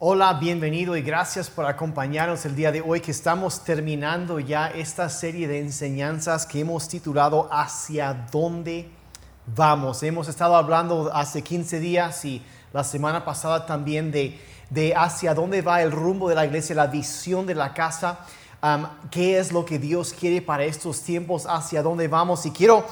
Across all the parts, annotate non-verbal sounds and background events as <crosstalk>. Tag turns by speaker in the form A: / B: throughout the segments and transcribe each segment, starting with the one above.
A: Hola, bienvenido y gracias por acompañarnos el día de hoy que estamos terminando ya esta serie de enseñanzas que hemos titulado Hacia dónde vamos. Hemos estado hablando hace 15 días y la semana pasada también de, de hacia dónde va el rumbo de la iglesia, la visión de la casa, qué es lo que Dios quiere para estos tiempos, hacia dónde vamos. Y quiero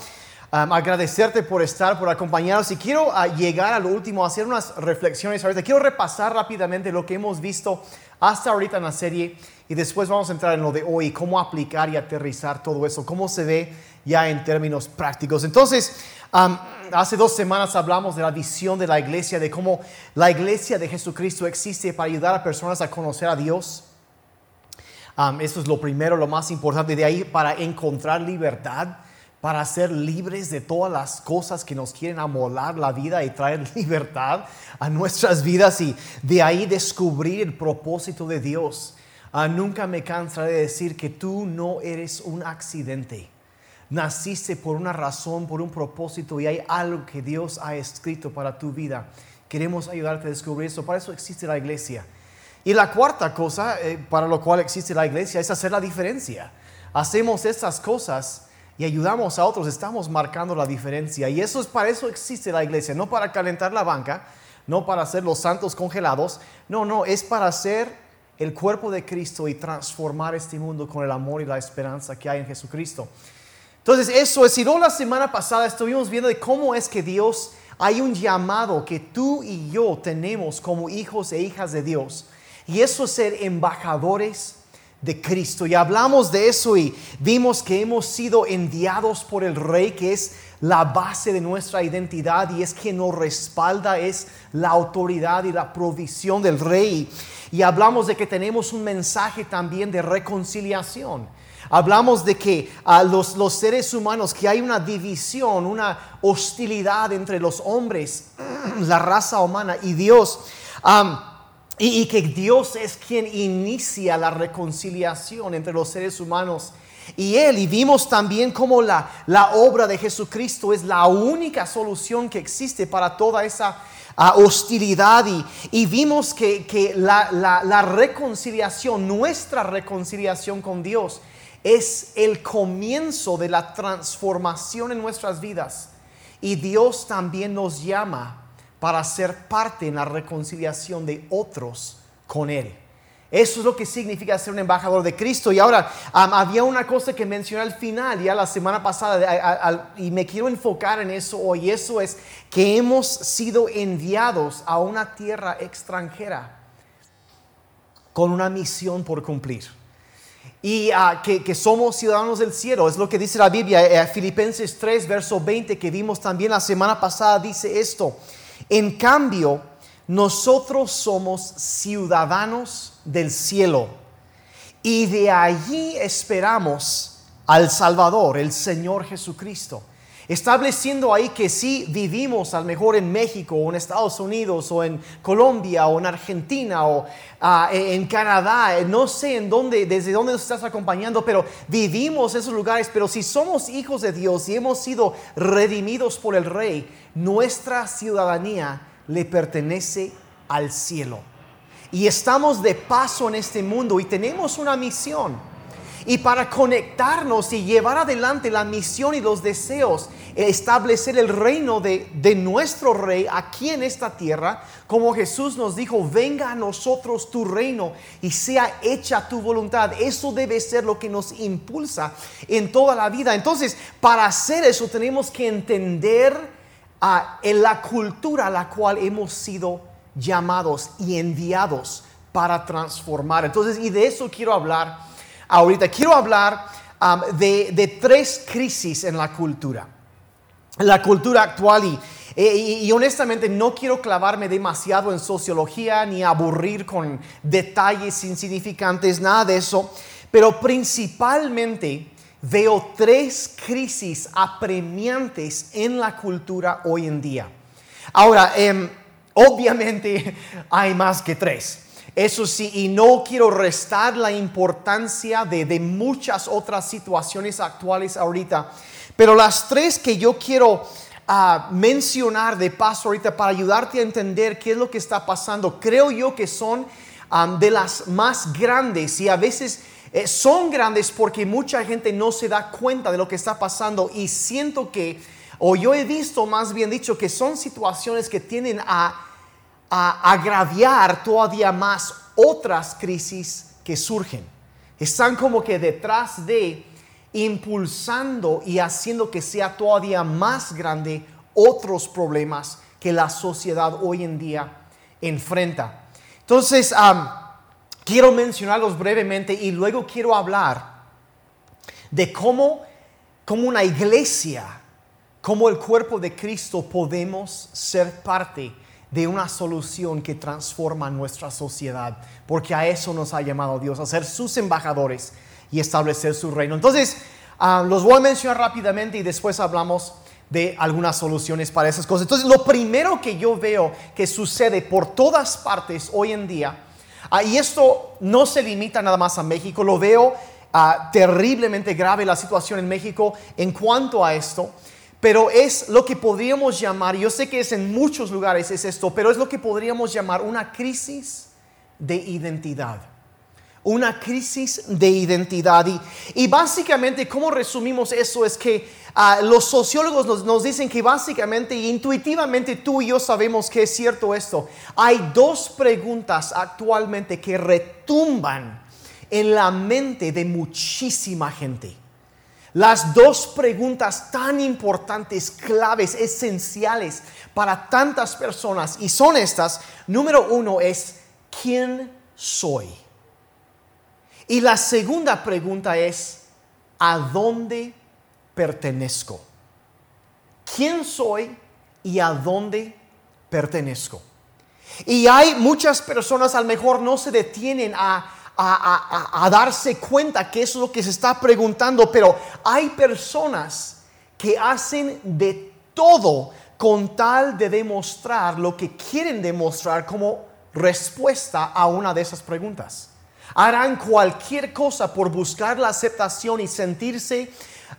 A: um, agradecerte por estar, por acompañarnos. Y quiero uh, llegar a lo último, hacer unas reflexiones ahorita. Quiero repasar rápidamente lo que hemos visto hasta ahorita en la serie y después vamos a entrar en lo de hoy, cómo aplicar y aterrizar todo eso, cómo se ve ya en términos prácticos. Entonces, um, hace dos semanas hablamos de la visión de la iglesia, de cómo la iglesia de Jesucristo existe para ayudar a personas a conocer a Dios. Um, eso es lo primero, lo más importante. De ahí para encontrar libertad, para ser libres de todas las cosas que nos quieren amolar la vida y traer <laughs> libertad a nuestras vidas y de ahí descubrir el propósito de Dios. Uh, nunca me cansaré de decir que tú no eres un accidente. Naciste por una razón, por un propósito y hay algo que Dios ha escrito para tu vida. Queremos ayudarte a descubrir eso. Para eso existe la iglesia. Y la cuarta cosa eh, para lo cual existe la iglesia es hacer la diferencia. Hacemos estas cosas y ayudamos a otros, estamos marcando la diferencia. Y eso es para eso existe la iglesia, no para calentar la banca, no para hacer los santos congelados, no, no, es para hacer el cuerpo de Cristo y transformar este mundo con el amor y la esperanza que hay en Jesucristo. Entonces, eso es, y no la semana pasada estuvimos viendo de cómo es que Dios, hay un llamado que tú y yo tenemos como hijos e hijas de Dios. Y eso es ser embajadores de Cristo. Y hablamos de eso y vimos que hemos sido enviados por el Rey, que es la base de nuestra identidad y es quien nos respalda, es la autoridad y la provisión del Rey. Y hablamos de que tenemos un mensaje también de reconciliación. Hablamos de que a los, los, seres humanos, que hay una división, una hostilidad entre los hombres, <clears throat> la raza humana y Dios. Y, que Dios es quien inicia la reconciliación entre los seres humanos y Él. Y vimos también cómo la, la obra de Jesucristo es la única solución que existe para toda esa uh, hostilidad. Y, y, vimos que, que la, la, la reconciliación, nuestra reconciliación con Dios, es el comienzo de la transformación en nuestras vidas. Y Dios también nos llama para ser parte en la reconciliación de otros con Él. Eso es lo que significa ser un embajador de Cristo. Y ahora, había una cosa que mencioné al final, ya la semana pasada, y me quiero enfocar en eso hoy. Eso es que hemos sido enviados a una tierra extranjera con una misión por cumplir y que, que, somos ciudadanos del cielo. Es lo que dice la Biblia, eh, Filipenses 3, verso 20, que vimos también la semana pasada, dice esto. En cambio, nosotros somos ciudadanos del cielo. Y de allí esperamos al Salvador, el Señor Jesucristo estableciendo ahí que si vivimos a lo mejor en México o en Estados Unidos o en Colombia o en Argentina o uh, en Canadá, no sé en dónde, desde dónde nos estás acompañando, pero vivimos esos lugares, pero si somos hijos de Dios y hemos sido redimidos por el Rey, nuestra ciudadanía le pertenece al cielo. Y estamos de paso en este mundo y tenemos una misión y para conectarnos y llevar adelante la misión y los deseos, establecer el reino de, de, nuestro rey aquí en esta tierra, como Jesús nos dijo, venga a nosotros tu reino y sea hecha tu voluntad. Eso debe ser lo que nos impulsa en toda la vida. Entonces, para hacer eso tenemos que entender uh, en la cultura a la cual hemos sido llamados y enviados para transformar. Entonces, y de eso quiero hablar ahorita. Quiero hablar um, de, de, tres crisis en la cultura. La cultura actual y, y, honestamente no quiero clavarme demasiado en sociología ni aburrir con detalles insignificantes, nada de eso, pero principalmente veo tres crisis apremiantes en la cultura hoy en día. Ahora, eh, obviamente <laughs> hay más que tres. Eso sí, y no quiero restar la importancia de, de, muchas otras situaciones actuales ahorita, pero las tres que yo quiero a mencionar de paso ahorita para ayudarte a entender qué es lo que está pasando. Creo yo que son de las más grandes y a veces eh, son grandes porque mucha gente no se da cuenta de lo que está pasando y siento que, o yo he visto más bien dicho, que son situaciones que tienen a, a agraviar todavía más otras crisis que surgen. Están como que detrás de impulsando y haciendo que sea todavía más grande otros problemas que la sociedad hoy en día enfrenta. Entonces, quiero mencionarlos brevemente y luego quiero hablar de cómo, como una iglesia, como el cuerpo de Cristo podemos ser parte de una solución que transforma nuestra sociedad, porque a eso nos ha llamado Dios, a ser sus embajadores y establecer su reino. Entonces, ah, los voy a mencionar rápidamente y después hablamos de algunas soluciones para esas cosas. Entonces, lo primero que yo veo que sucede por todas partes hoy en día, ah, y esto no se limita nada más a México, lo veo ah, terriblemente grave la situación en México en cuanto a esto, pero es lo que podríamos llamar, yo sé que es en muchos lugares es esto, pero es lo que podríamos llamar una crisis de identidad una crisis de identidad. Y, básicamente, ¿cómo resumimos eso? Es que ah, los sociólogos nos, dicen que básicamente, intuitivamente tú y yo sabemos que es cierto esto. Hay dos preguntas actualmente que retumban en la mente de muchísima gente. Las dos preguntas tan importantes, claves, esenciales para tantas personas, y son estas. Número uno es, ¿quién soy? Y la segunda pregunta es, ¿a dónde pertenezco? ¿Quién soy y a dónde pertenezco? Y hay muchas personas, a lo mejor no se detienen a, a, darse cuenta que eso es lo que se está preguntando, pero hay personas que hacen de todo con tal de demostrar lo que quieren demostrar como respuesta a una de esas preguntas harán cualquier cosa por buscar la aceptación y sentirse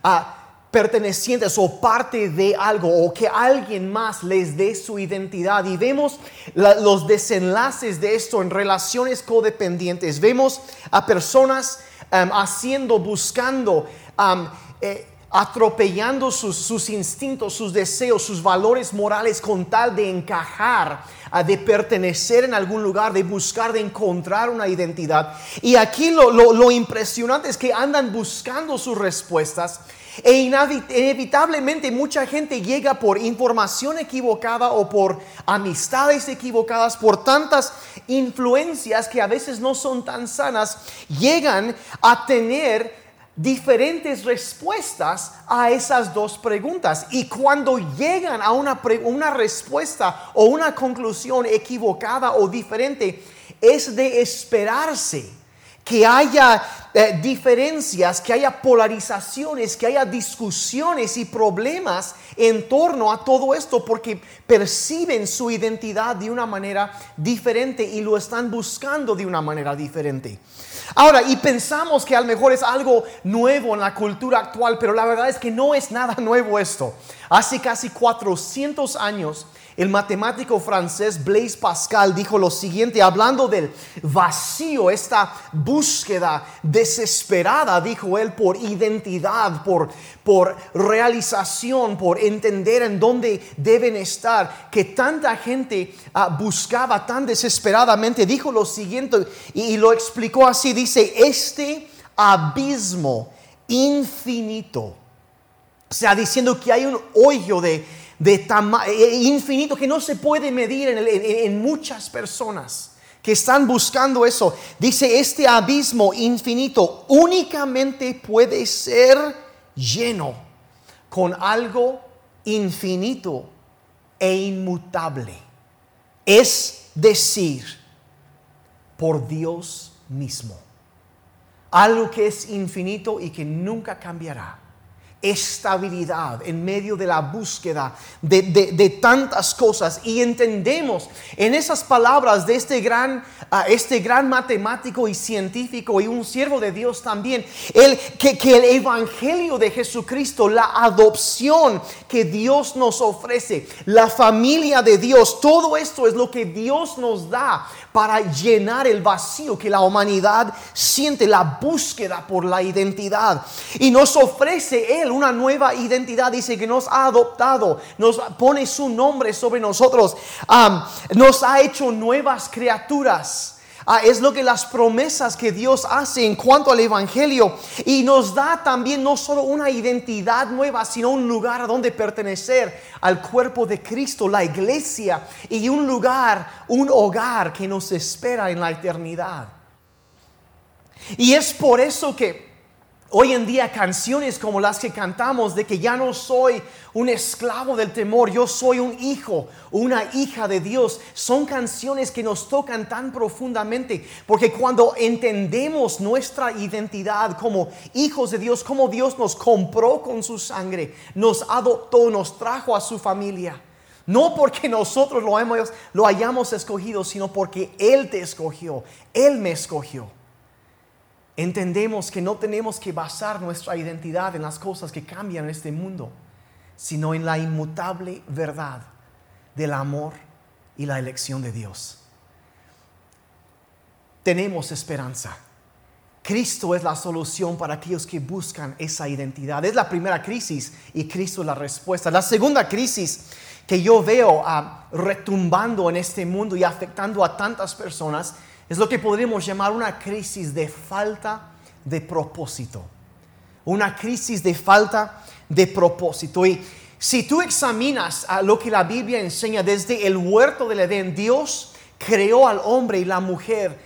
A: ah, pertenecientes o parte de algo o que alguien más les dé su identidad. Y vemos los desenlaces de esto en relaciones codependientes. Vemos a personas haciendo, buscando, eh, atropellando sus, instintos, sus deseos, sus valores morales con tal de encajar, de pertenecer en algún lugar, de buscar, de encontrar una identidad. Y aquí lo, lo impresionante es que andan buscando sus respuestas e inevitablemente mucha gente llega por información equivocada o por amistades equivocadas, por tantas influencias que a veces no son tan sanas, llegan a tener diferentes respuestas a esas dos preguntas. Y cuando llegan a una, una respuesta o una conclusión equivocada o diferente, es de esperarse que haya eh, diferencias, que haya polarizaciones, que haya discusiones y problemas en torno a todo esto porque perciben su identidad de una manera diferente y lo están buscando de una manera diferente. Ahora, y pensamos que a lo mejor es algo nuevo en la cultura actual, pero la verdad es que no es nada <laughs> nuevo esto. Hace casi 400 años, el matemático francés Blaise Pascal dijo lo siguiente, hablando del vacío, esta búsqueda desesperada, dijo él, por identidad, por, por realización, por entender en dónde deben estar, que tanta gente ah, buscaba tan desesperadamente, dijo lo siguiente y lo explicó así, dice, este abismo infinito, o sea, diciendo que hay un hoyo de de tamaño eh, infinito que no se puede medir en, muchas personas que están buscando eso. Dice, este abismo infinito únicamente puede ser lleno con algo infinito e inmutable. Es decir, por Dios mismo. Algo que es infinito y que nunca cambiará estabilidad en medio de la búsqueda de, tantas cosas. Y entendemos en esas palabras de este gran, ah, este gran matemático y científico y un siervo de Dios también, el, que, que el Evangelio de Jesucristo, la adopción que Dios nos ofrece, la familia de Dios, todo esto es lo que Dios nos da para llenar el vacío que la humanidad siente, la búsqueda por la identidad. Y nos ofrece Él una nueva identidad. Dice que nos ha adoptado, nos pone su nombre sobre nosotros, nos ha hecho nuevas criaturas. Ah, es lo que las promesas que Dios hace en cuanto al Evangelio. Y nos da también no solo una identidad nueva, sino un lugar a donde pertenecer al cuerpo de Cristo, la iglesia, y un lugar, un hogar que nos espera en la eternidad. Y es por eso que Hoy en día canciones como las que cantamos de que ya no soy un esclavo del temor, yo soy un hijo, una hija de Dios, son canciones que nos tocan tan profundamente, porque cuando entendemos nuestra identidad como hijos de Dios, como Dios nos compró con su sangre, nos adoptó, nos trajo a su familia, no porque nosotros lo, hemos, lo hayamos escogido, sino porque Él te escogió, Él me escogió entendemos que no tenemos que basar nuestra identidad en las cosas que cambian en este mundo, sino en la inmutable verdad del amor y la elección de Dios. Tenemos esperanza. Cristo es la solución para aquellos que buscan esa identidad. Es la primera crisis y Cristo es la respuesta. La segunda crisis que yo veo ah, retumbando en este mundo y afectando a tantas personas es lo que podríamos llamar una crisis de falta de propósito. Una crisis de falta de propósito. Y si tú examinas a lo que la Biblia enseña desde el huerto del Edén, Dios creó al hombre y la mujer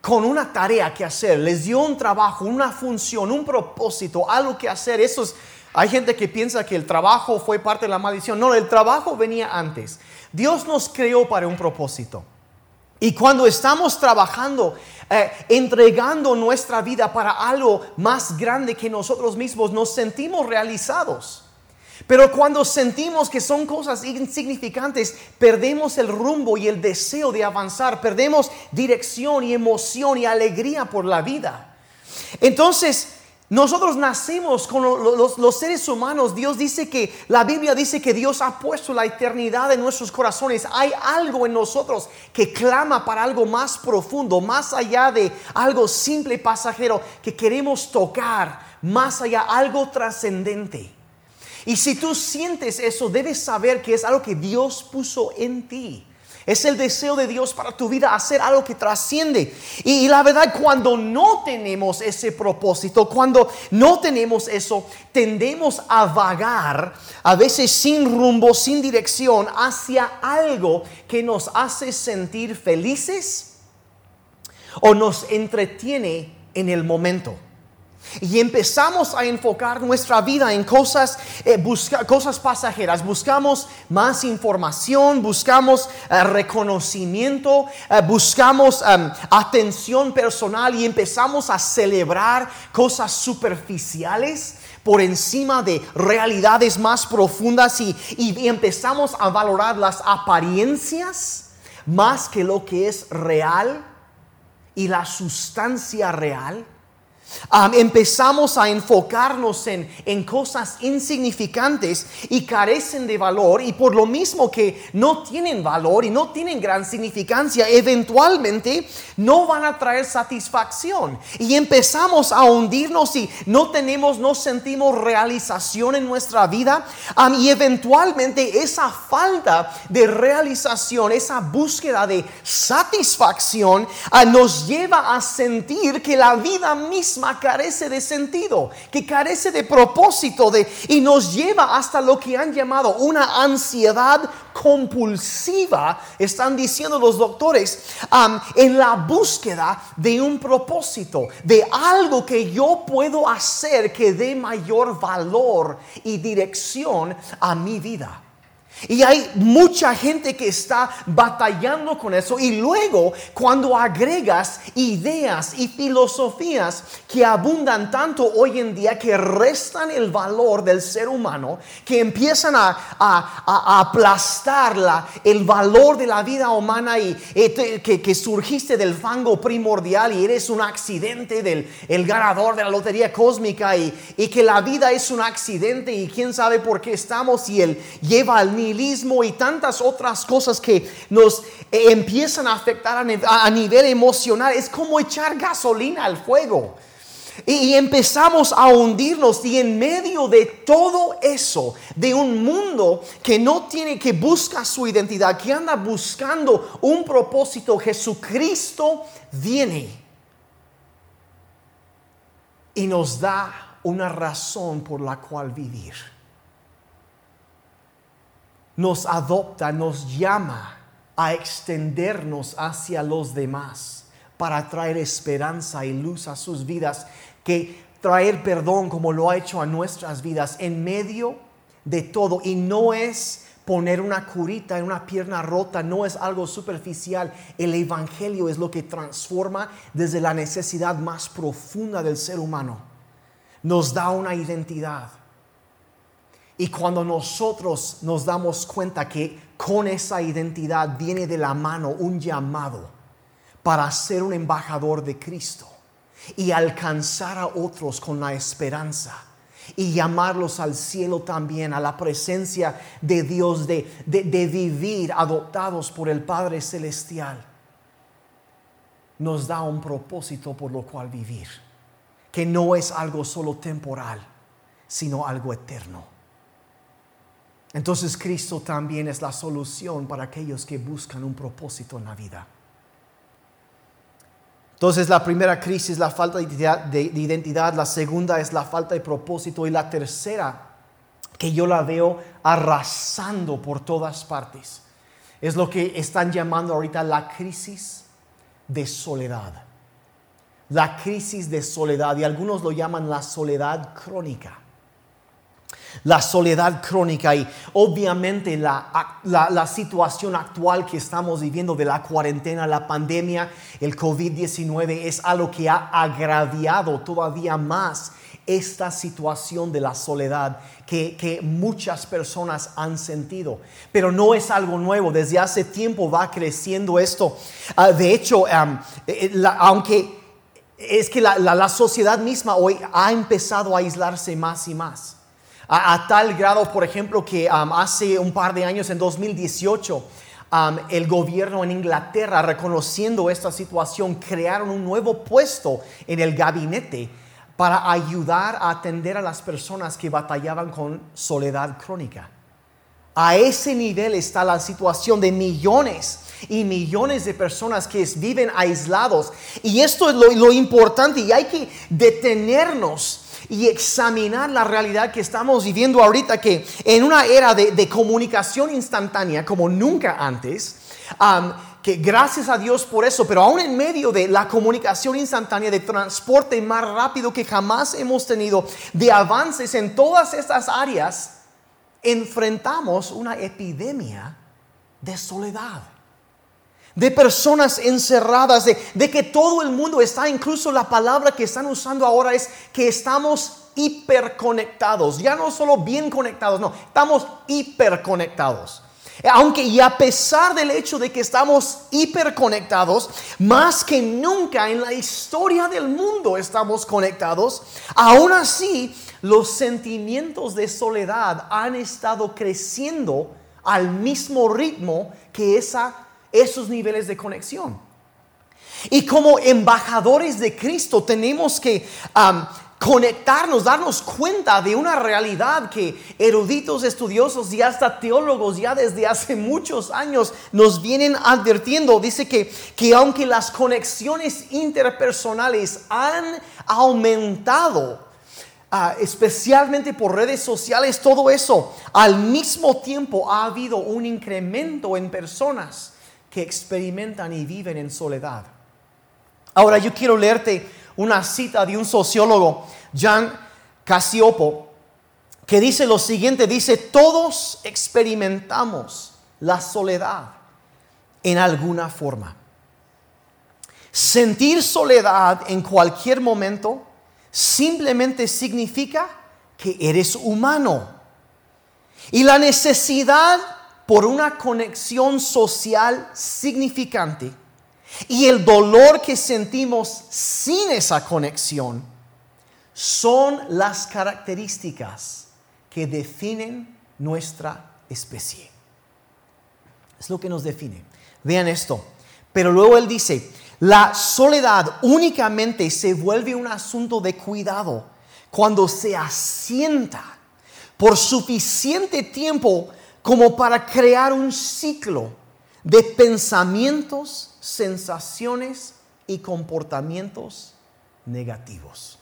A: con una tarea que hacer. Les dio un trabajo, una función, un propósito, algo que hacer. Eso hay gente que piensa que el trabajo fue parte de la maldición. No, el trabajo venía antes. Dios nos creó para un propósito. Y cuando estamos trabajando, eh, entregando nuestra vida para algo más grande que nosotros mismos, nos sentimos realizados. Pero cuando sentimos que son cosas insignificantes, perdemos el rumbo y el deseo de avanzar, perdemos dirección y emoción y alegría por la vida. Entonces, nosotros nacemos con los, seres humanos. Dios dice que, la Biblia dice que Dios ha puesto la eternidad en nuestros corazones. Hay algo en nosotros que clama para algo más profundo, más allá de algo simple y pasajero que queremos tocar, más allá, algo trascendente. Y si tú sientes eso, debes saber que es algo que Dios puso en ti. Es el deseo de Dios para tu vida hacer algo que trasciende. Y, la verdad, cuando no tenemos ese propósito, cuando no tenemos eso, tendemos a vagar, a veces sin rumbo, sin dirección, hacia algo que nos hace sentir felices o nos entretiene en el momento. Y empezamos a enfocar nuestra vida en cosas, eh, cosas pasajeras. Buscamos más información, buscamos eh, reconocimiento, eh, buscamos em, atención personal y empezamos a celebrar cosas superficiales por encima de realidades más profundas y empezamos a valorar las apariencias más que lo que es real y la sustancia real empezamos a enfocarnos en, en, cosas insignificantes y carecen de valor y por lo mismo que no tienen valor y no tienen gran significancia, eventualmente no van a traer satisfacción. Y empezamos a hundirnos y no tenemos, no sentimos realización en nuestra vida. Y eventualmente esa falta de realización, esa búsqueda de satisfacción ah, nos lleva a sentir que la vida misma carece de sentido, que carece de propósito de, y nos lleva hasta lo que han llamado una ansiedad compulsiva, están diciendo los doctores, en la búsqueda de un propósito, de algo que yo puedo hacer que dé mayor valor y dirección a mi vida. Y hay mucha gente que está batallando con eso. Y luego, cuando agregas ideas y filosofías que abundan tanto hoy en día, que restan el valor del ser humano, que empiezan a, aplastar el valor de la vida humana y eh, que, surgiste del fango primordial y eres un accidente del el ganador de la lotería cósmica y, y que la vida es un accidente y quién sabe por qué estamos y él lleva al niño y tantas otras cosas que nos eh, empiezan a afectar a, nivel emocional. Es como echar gasolina al fuego. Y, empezamos a hundirnos y en medio de todo eso, de un mundo que no tiene, que busca su identidad, que anda buscando un propósito, Jesucristo viene y nos da una razón por la cual vivir nos adopta, nos llama a extendernos hacia los demás para traer esperanza y luz a sus vidas, que traer perdón como lo ha hecho a nuestras vidas en medio de todo. Y no es poner una curita en una pierna rota, no es algo superficial. El Evangelio es lo que transforma desde la necesidad más profunda del ser humano. Nos da una identidad y cuando nosotros nos damos cuenta que con esa identidad viene de la mano un llamado para ser un embajador de Cristo y alcanzar a otros con la esperanza y llamarlos al cielo también, a la presencia de Dios, de, de, vivir adoptados por el Padre Celestial, nos da un propósito por lo cual vivir, que no es algo solo temporal, sino algo eterno. Entonces Cristo también es la solución para aquellos que buscan un propósito en la vida. Entonces la primera crisis es la falta de identidad, la segunda es la falta de propósito y la tercera, que yo la veo arrasando por todas partes, es lo que están llamando ahorita la crisis de soledad. La crisis de soledad y algunos lo llaman la soledad crónica la soledad crónica y obviamente la, situación actual que estamos viviendo de la cuarentena, la pandemia, el COVID-19 es algo que ha agraviado todavía más esta situación de la soledad que, muchas personas han sentido. Pero no es algo nuevo, desde hace tiempo va creciendo esto. Ah, de hecho, eh, eh, aunque es que la sociedad misma hoy ha empezado a aislarse más y más. A, tal grado, por ejemplo, que um, hace un par de años, en 2018, um, el gobierno en Inglaterra, reconociendo esta situación, crearon un nuevo puesto en el gabinete para ayudar a atender a las personas que batallaban con soledad crónica. A ese nivel está la situación de millones y millones de personas que viven aislados. Y esto es lo, lo importante y hay que detenernos y examinar la realidad que estamos viviendo ahorita, que en una era de, comunicación instantánea como nunca antes, que gracias a Dios por eso, pero aún en medio de la comunicación instantánea, de transporte más rápido que jamás hemos tenido, de avances en todas estas áreas, enfrentamos una epidemia de soledad de personas encerradas, de, que todo el mundo está, incluso la palabra que están usando ahora es que estamos hiperconectados, ya no solo bien conectados, no, estamos hiperconectados. Aunque y a pesar del hecho de que estamos hiperconectados, más que nunca en la historia del mundo estamos conectados, aún así los sentimientos de soledad han estado creciendo al mismo ritmo que esa esos niveles de conexión. Y como embajadores de Cristo tenemos que conectarnos, darnos cuenta de una realidad que eruditos, estudiosos y hasta teólogos ya desde hace muchos años nos vienen advirtiendo. Dice que, que aunque las conexiones interpersonales han aumentado, ah, especialmente por redes sociales, todo eso, al mismo tiempo ha habido un incremento en personas que experimentan y viven en soledad. Ahora yo quiero leerte una cita de un sociólogo, Jan Casiopo, que dice lo siguiente, dice, todos experimentamos la soledad en alguna forma. Sentir soledad en cualquier momento simplemente significa que eres humano. Y la necesidad por una conexión social significante y el dolor que sentimos sin esa conexión son las características que definen nuestra especie. Es lo que nos define. Vean esto. Pero luego él dice, la soledad únicamente se vuelve un asunto de cuidado cuando se asienta por suficiente tiempo como para crear un ciclo de pensamientos, sensaciones y comportamientos negativos.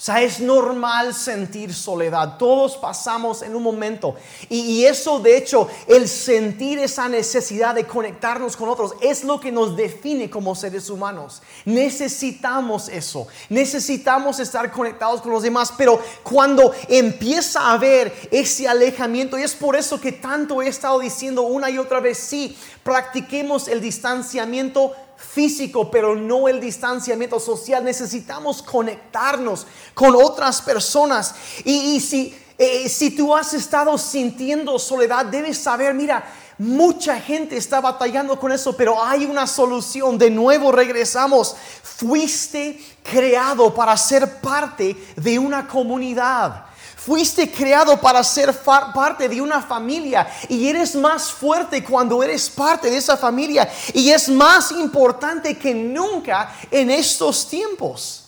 A: O sea, es normal sentir soledad. Todos pasamos en un momento. Y, eso, de hecho, el sentir esa necesidad de conectarnos con otros es lo que nos define como seres humanos. Necesitamos eso. Necesitamos estar conectados con los demás. Pero cuando empieza a haber ese alejamiento, y es por eso que tanto he estado diciendo una y otra vez, sí, practiquemos el distanciamiento físico, pero no el distanciamiento social. Necesitamos conectarnos con otras personas. Y, si, eh, si tú has estado sintiendo soledad, debes saber, mira, Mucha gente está batallando con eso, pero hay una solución. De nuevo regresamos. Fuiste creado para ser parte de una comunidad. Fuiste creado para ser parte de una familia y eres más fuerte cuando eres parte de esa familia y es más importante que nunca en estos tiempos.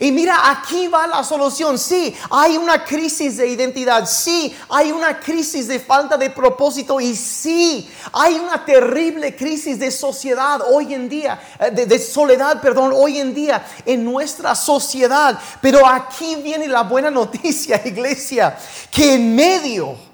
A: Y mira, aquí va la solución. Sí, hay una crisis de identidad. Sí, hay una crisis de falta de propósito. Y sí, hay una terrible crisis de sociedad hoy en día, eh, de, de, soledad, perdón, hoy en día en nuestra sociedad. Pero aquí viene la buena <laughs> noticia, iglesia, que en medio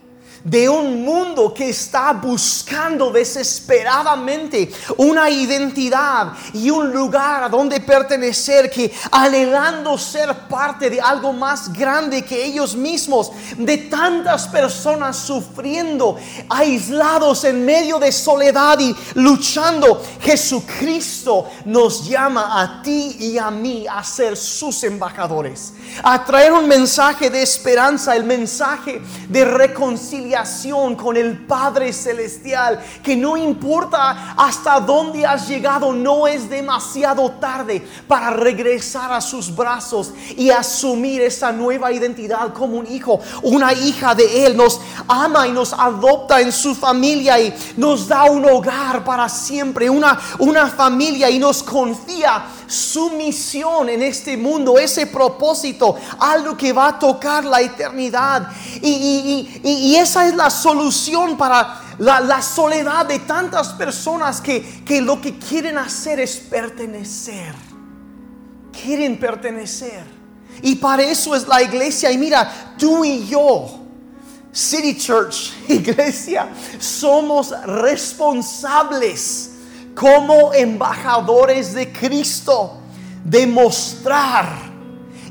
A: de un mundo que está buscando desesperadamente una identidad y un lugar a donde pertenecer, que anhelando ser parte de algo más grande que ellos mismos, de tantas personas sufriendo, aislados en medio de soledad y luchando, Jesucristo nos llama a ti y a mí a ser sus embajadores, a traer un mensaje de esperanza, el mensaje de reconciliación con el Padre Celestial, que no importa hasta dónde has llegado, no es demasiado tarde para regresar a sus brazos y asumir esa nueva identidad como un hijo, una hija de Él. Nos ama y nos adopta en su familia y nos da un hogar para siempre, una, una familia y nos confía su misión en este mundo, ese propósito, algo que va a tocar la eternidad. Y, esa es la solución para la, soledad de tantas personas que, que lo que quieren hacer es pertenecer. Quieren pertenecer. Y para eso es la iglesia. Y mira, tú y yo. City Church, <laughs> iglesia, somos responsables como embajadores de Cristo, demostrar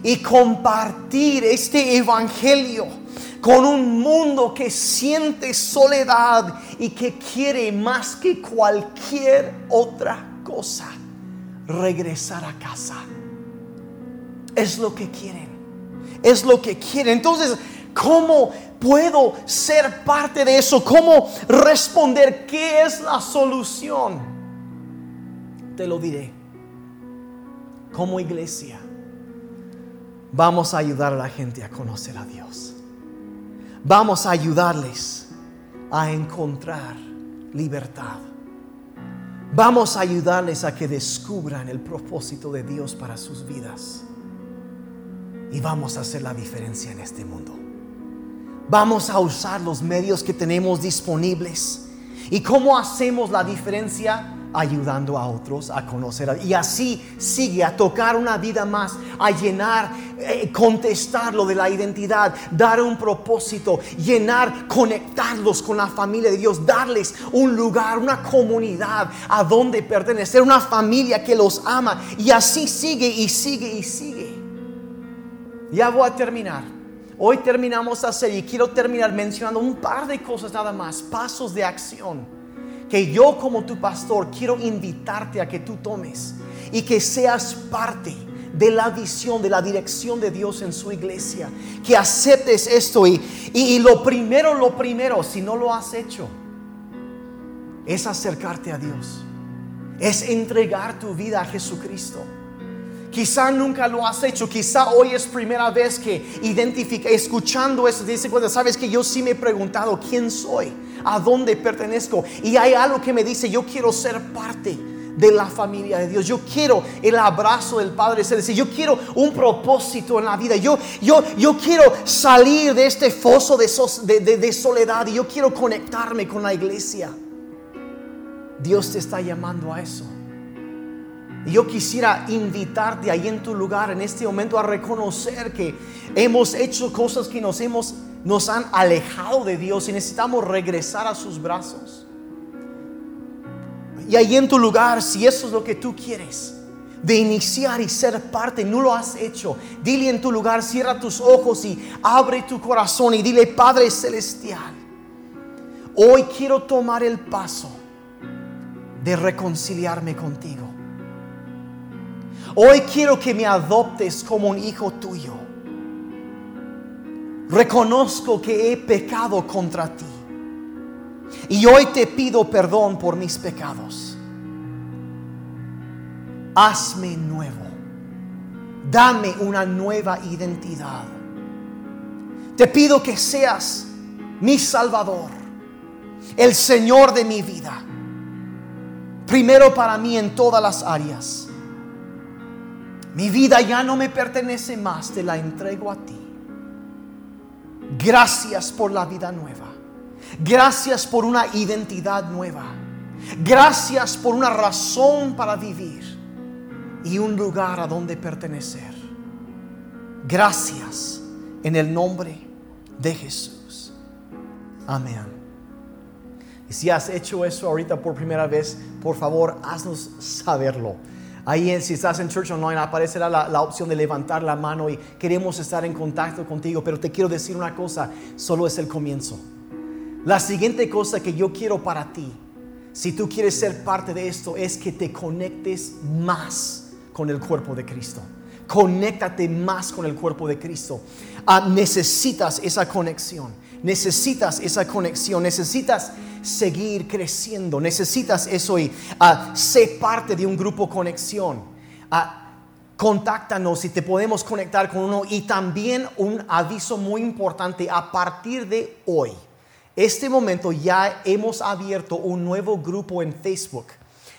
A: y compartir este evangelio con un mundo que siente soledad y que quiere más que cualquier otra cosa regresar a casa. Es lo que quieren. Es lo que quieren. Entonces, ¿cómo puedo ser parte de eso? ¿Cómo responder? ¿Qué es la solución? te lo diré. Como iglesia, vamos a ayudar a la gente a conocer a Dios. Vamos a ayudarles a encontrar libertad. Vamos a ayudarles a que descubran el propósito de Dios para sus vidas. Y vamos a hacer la diferencia en este mundo. Vamos a usar los medios que tenemos disponibles. ¿Y cómo hacemos la diferencia? Ayudando a otros a conocer. y así sigue a tocar una vida más, a llenar, eh, contestar lo de la identidad, dar un propósito, llenar, conectarlos con la familia de Dios, darles un lugar, una comunidad a donde pertenecer, una familia que los ama. Y así sigue y sigue y sigue. Ya voy a terminar. Hoy terminamos esta serie y quiero terminar mencionando un par de cosas nada más, pasos de acción, que yo como tu pastor quiero invitarte a que tú tomes y que seas parte de la visión, de la dirección de Dios en su iglesia. Que aceptes esto y, y, lo primero, lo primero, si no lo has hecho, es acercarte a Dios. Es entregar tu vida a Jesucristo. Quizá nunca lo has hecho, quizá hoy es primera vez que identifica, escuchando eso, dice cuando sabes que yo sí me he preguntado quién soy, a dónde pertenezco, y hay algo que me dice, yo quiero ser parte de la familia de Dios. Yo quiero el abrazo del Padre Celestial. Yo quiero un propósito en la vida. Yo, yo, yo quiero salir de este foso de, soledad y yo quiero conectarme con la iglesia. Dios te está llamando a eso. Yo quisiera invitarte ahí en tu lugar en este momento a reconocer que hemos hecho cosas que nos hemos nos han alejado de Dios y necesitamos regresar a sus brazos. Y ahí en tu lugar, si eso es lo que tú quieres, de iniciar y ser parte, no lo has hecho. Dile en tu lugar, cierra tus ojos y abre tu corazón y dile, Padre Celestial, hoy quiero tomar el paso de reconciliarme contigo. Hoy quiero que me adoptes como un hijo tuyo. Reconozco que he pecado contra ti. Y hoy te pido perdón por mis pecados. Hazme nuevo. Dame una nueva identidad. Te pido que seas mi Salvador, el Señor de mi vida. Primero para mí en todas las áreas. Mi vida ya no me pertenece más, te la entrego a ti. Gracias por la vida nueva. Gracias por una identidad nueva. Gracias por una razón para vivir y un lugar a donde pertenecer. Gracias en el nombre de Jesús. Amén. Y si has hecho eso ahorita por primera vez, por favor, haznos saberlo. Ahí, si estás en Church Online, aparecerá la, opción de levantar la mano y queremos estar en contacto contigo. Pero te quiero decir una cosa: solo es el comienzo. La siguiente cosa que yo quiero para ti, si tú quieres ser parte de esto, es que te conectes más con el cuerpo de Cristo. Conéctate más con el cuerpo de Cristo. Ah, necesitas esa conexión. Necesitas esa conexión. Necesitas seguir creciendo. Necesitas eso y uh, sé parte de un grupo conexión. Ah, contáctanos y te podemos conectar con uno. Y también un aviso muy importante a partir de hoy este momento ya hemos abierto un nuevo grupo en Facebook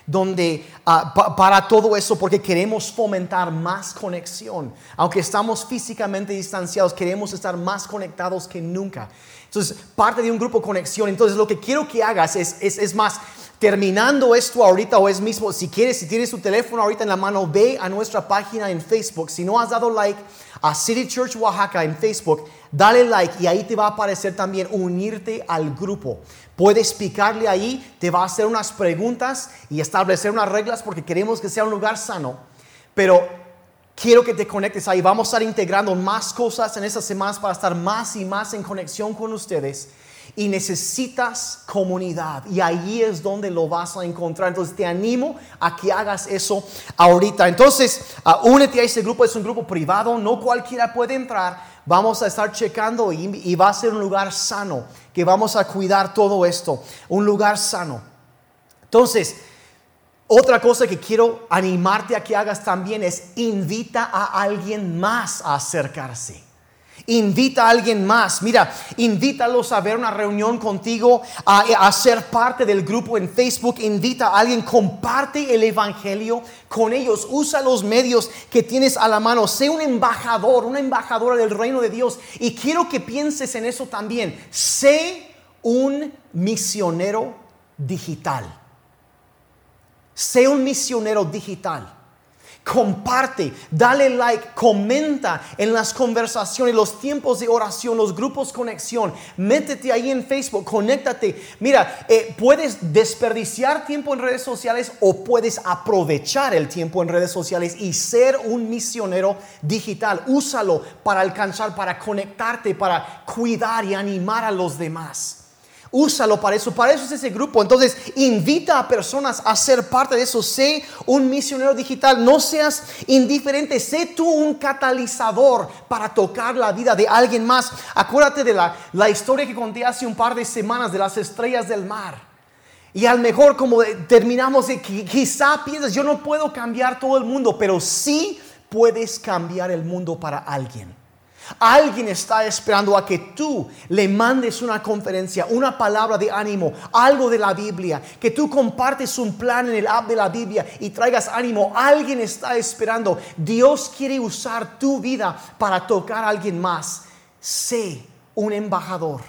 A: donde ah, para todo eso porque queremos fomentar más conexión. Aunque estamos físicamente distanciados, queremos estar más conectados que nunca. Entonces, parte de un grupo conexión. Entonces, lo que quiero que hagas es, es, es más, terminando esto ahorita o es mismo, si quieres, si tienes tu teléfono ahorita en la mano, ve a nuestra página en Facebook. Si no has dado like a City Church Oaxaca en Facebook, dale like y ahí te va a aparecer también unirte al grupo. Puedes picarle ahí, te va a hacer unas preguntas y establecer unas reglas porque queremos que sea un lugar sano. Pero quiero que te conectes ahí. Vamos a estar integrando más cosas en estas semanas para estar más y más en conexión con ustedes y necesitas comunidad y ahí es donde lo vas a encontrar. Entonces te animo a que hagas eso ahorita. Entonces, uh, únete a ese grupo, es un grupo privado, no cualquiera puede entrar. Vamos a estar checando y va a ser un lugar sano, que vamos a cuidar todo esto, un lugar sano. Entonces, otra cosa que quiero animarte a que hagas también es invita a alguien más a acercarse. Invita a alguien más. Mira, invítalos a ver una reunión contigo, a, ser parte del grupo en Facebook. Invita a alguien, comparte el Evangelio con ellos. Usa los medios que tienes a la mano. Sé un embajador, una embajadora del reino de Dios. Y quiero que pienses en eso también. Sé un misionero digital. Sé un misionero digital. Comparte, dale like, comenta en las conversaciones, los tiempos de oración, los grupos conexión. Métete ahí en Facebook, conéctate. Mira, eh, puedes desperdiciar tiempo en redes sociales o puedes aprovechar el tiempo en redes sociales y ser un misionero digital. Úsalo para alcanzar, para conectarte, para cuidar y animar a los demás. Úsalo para eso, para eso es ese grupo. Entonces, invita a personas a ser parte de eso. Sé un misionero digital, no seas indiferente, sé tú un catalizador para tocar la vida de alguien más. Acuérdate de la, la historia que conté hace un par de semanas de las estrellas del mar. Y al mejor como terminamos quizá piensas, yo no puedo cambiar todo el mundo, pero sí puedes cambiar el mundo para alguien. Alguien está esperando a que tú le mandes una conferencia, una palabra de ánimo, algo de la Biblia, que tú compartes un plan en el app de la Biblia y traigas ánimo. Alguien está esperando. Dios quiere usar tu vida para tocar a alguien más. Sé un embajador,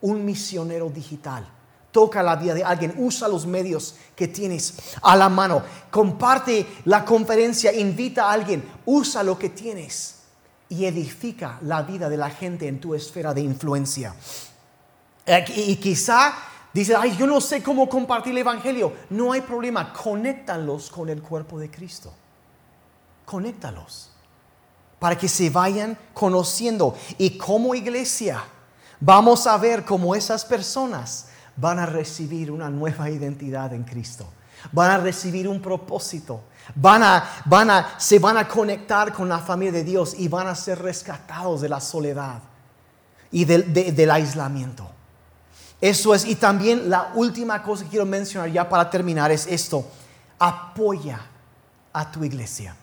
A: un misionero digital. Toca la vida de alguien, usa los medios que tienes a la mano. Comparte la conferencia, invita a alguien, usa lo que tienes y edifica la vida de la gente en tu esfera de influencia. Y quizá dice, ay, yo no sé cómo compartir el Evangelio. No hay problema, conéctalos con el cuerpo de Cristo. Conéctalos para que se vayan conociendo. Y como iglesia vamos a ver cómo esas personas van a recibir una nueva identidad en Cristo. Van a recibir un propósito Van a, van a, se van a conectar con la familia de Dios y van a ser rescatados de la soledad y del, aislamiento. Eso es, y también la última cosa que quiero mencionar ya para terminar es esto. Apoya a tu iglesia.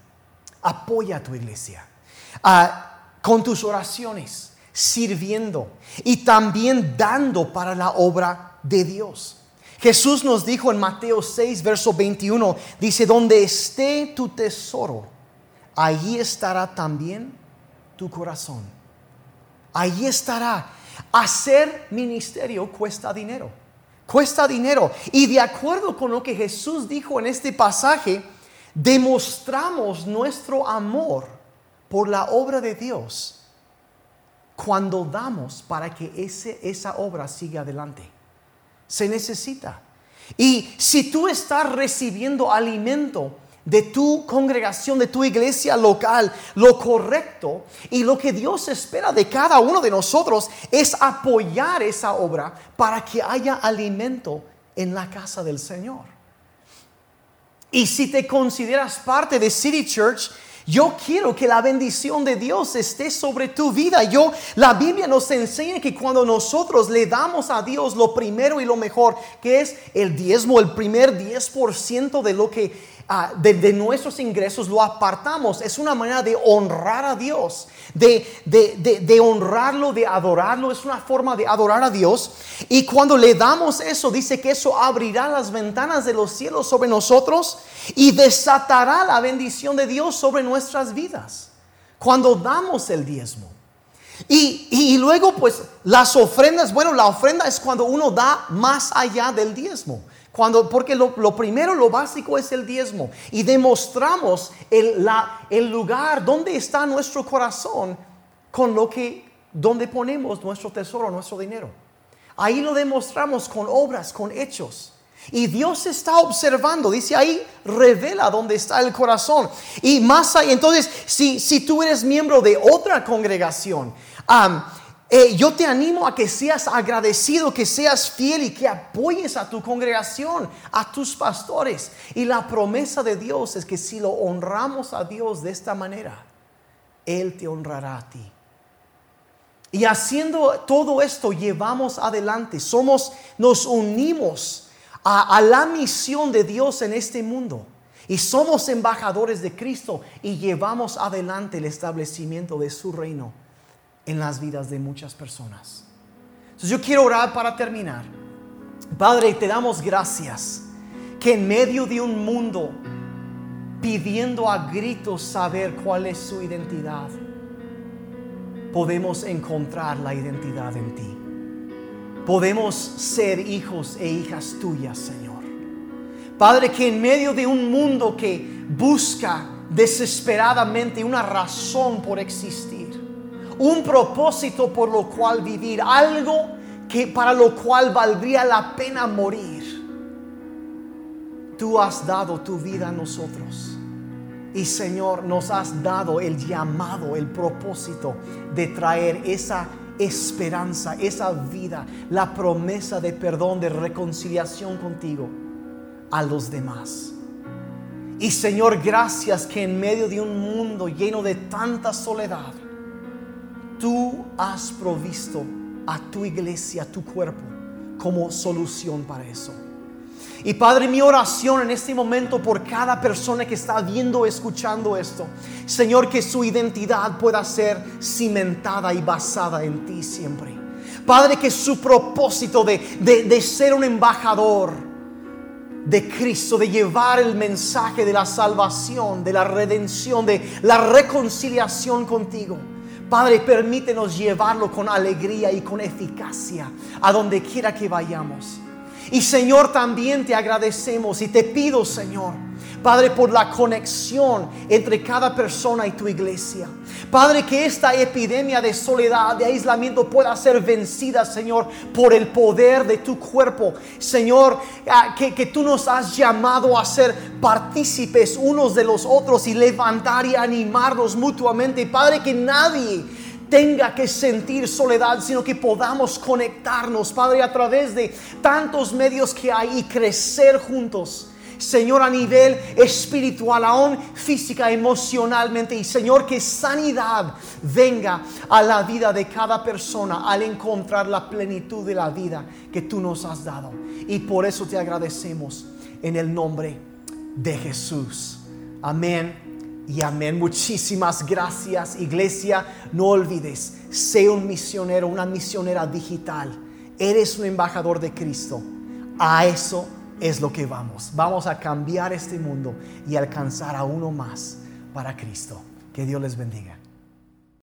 A: Apoya a tu iglesia. Ah, con tus oraciones, sirviendo y también dando para la obra de Dios. Jesús nos dijo en Mateo 6, verso 21, dice, donde esté tu tesoro, allí estará también tu corazón. Allí estará. Hacer ministerio cuesta dinero. Cuesta dinero. Y de acuerdo con lo que Jesús dijo en este pasaje, demostramos nuestro amor por la obra de Dios cuando damos para que ese, esa obra siga adelante se necesita. Y si tú estás recibiendo alimento de tu congregación, de tu iglesia local, lo correcto y lo que Dios espera de cada uno de nosotros es apoyar esa obra para que haya alimento en la casa del Señor. Y si te consideras parte de City Church, yo quiero que la bendición de Dios esté sobre tu vida. Yo, la Biblia nos enseña que cuando nosotros le damos a Dios lo primero y lo mejor, que es el diezmo, el primer 10% de lo que Ah, de, nuestros ingresos lo apartamos. Es una manera de honrar a Dios, de, de, honrarlo, de adorarlo. Es una forma de adorar a Dios. Y cuando le damos eso, dice que eso abrirá las ventanas de los cielos sobre nosotros y desatará la bendición de Dios sobre nuestras vidas. Cuando damos el diezmo. Y, y, luego pues las ofrendas, bueno, la ofrenda es cuando uno da más allá del diezmo. Cuando, porque lo, primero, lo básico es el diezmo. Y demostramos el, la, el lugar donde está nuestro corazón con lo que, donde ponemos nuestro tesoro, nuestro dinero. Ahí lo demostramos con obras, con hechos. Y Dios está observando, dice ahí, revela dónde está el corazón. Y más ahí, entonces, si, si tú eres miembro de otra congregación, yo te animo a que seas agradecido, que seas fiel y que apoyes a tu congregación, a tus pastores. Y la promesa de Dios es que si lo honramos a Dios de esta manera, Él te honrará a ti. Y haciendo todo esto, llevamos adelante, somos, nos unimos a la misión de Dios en este mundo. Y somos embajadores de Cristo y llevamos adelante el establecimiento de su reino en las vidas de muchas personas. Entonces yo quiero orar para terminar. Padre, te damos gracias que en medio de un mundo pidiendo a gritos saber cuál es su identidad, podemos encontrar la identidad en ti. Podemos ser hijos e hijas tuyas, Señor. Padre, que en medio de un mundo que busca desesperadamente una razón por existir, un propósito por lo cual vivir, algo que para lo cual valdría la pena morir. Tú has dado tu vida a nosotros. Y Señor, nos has dado el llamado, el propósito de traer esa esperanza, esa vida, la promesa de perdón, de reconciliación contigo a los demás. Y Señor, gracias que en medio de un mundo lleno de tanta soledad, tú has provisto a tu iglesia, a tu cuerpo, como solución para eso. Y Padre, mi oración en este momento por cada persona que está viendo, escuchando esto, Señor, que su identidad pueda ser cimentada y basada en ti siempre. Padre, que su propósito de, de ser un embajador de Cristo, de llevar el mensaje de la salvación, de la redención, de la reconciliación contigo. Padre, permítenos llevarlo con alegría y con eficacia a donde quiera que vayamos. Y Señor, también te agradecemos y te pido, Señor, Padre, por la conexión entre cada persona y tu iglesia. Padre, que esta epidemia de soledad, de aislamiento pueda ser vencida, Señor, por el poder de tu cuerpo. Señor, ah, que, que tú nos has llamado a ser partícipes unos de los otros y levantar y animarnos mutuamente. Padre, que nadie tenga que sentir soledad, sino que podamos conectarnos, Padre, a través de tantos medios que hay y crecer juntos. Señor, a nivel espiritual, aún física, emocionalmente. Y Señor, que sanidad venga a la vida de cada persona al encontrar la plenitud de la vida que tú nos has dado. Y por eso te agradecemos en el nombre de Jesús. Amén y amén. Muchísimas gracias, iglesia. No olvides, sé un misionero, una misionera digital. Eres un embajador de Cristo. A eso es lo que vamos. Vamos a cambiar este mundo y alcanzar a uno más para Cristo. Que Dios les bendiga.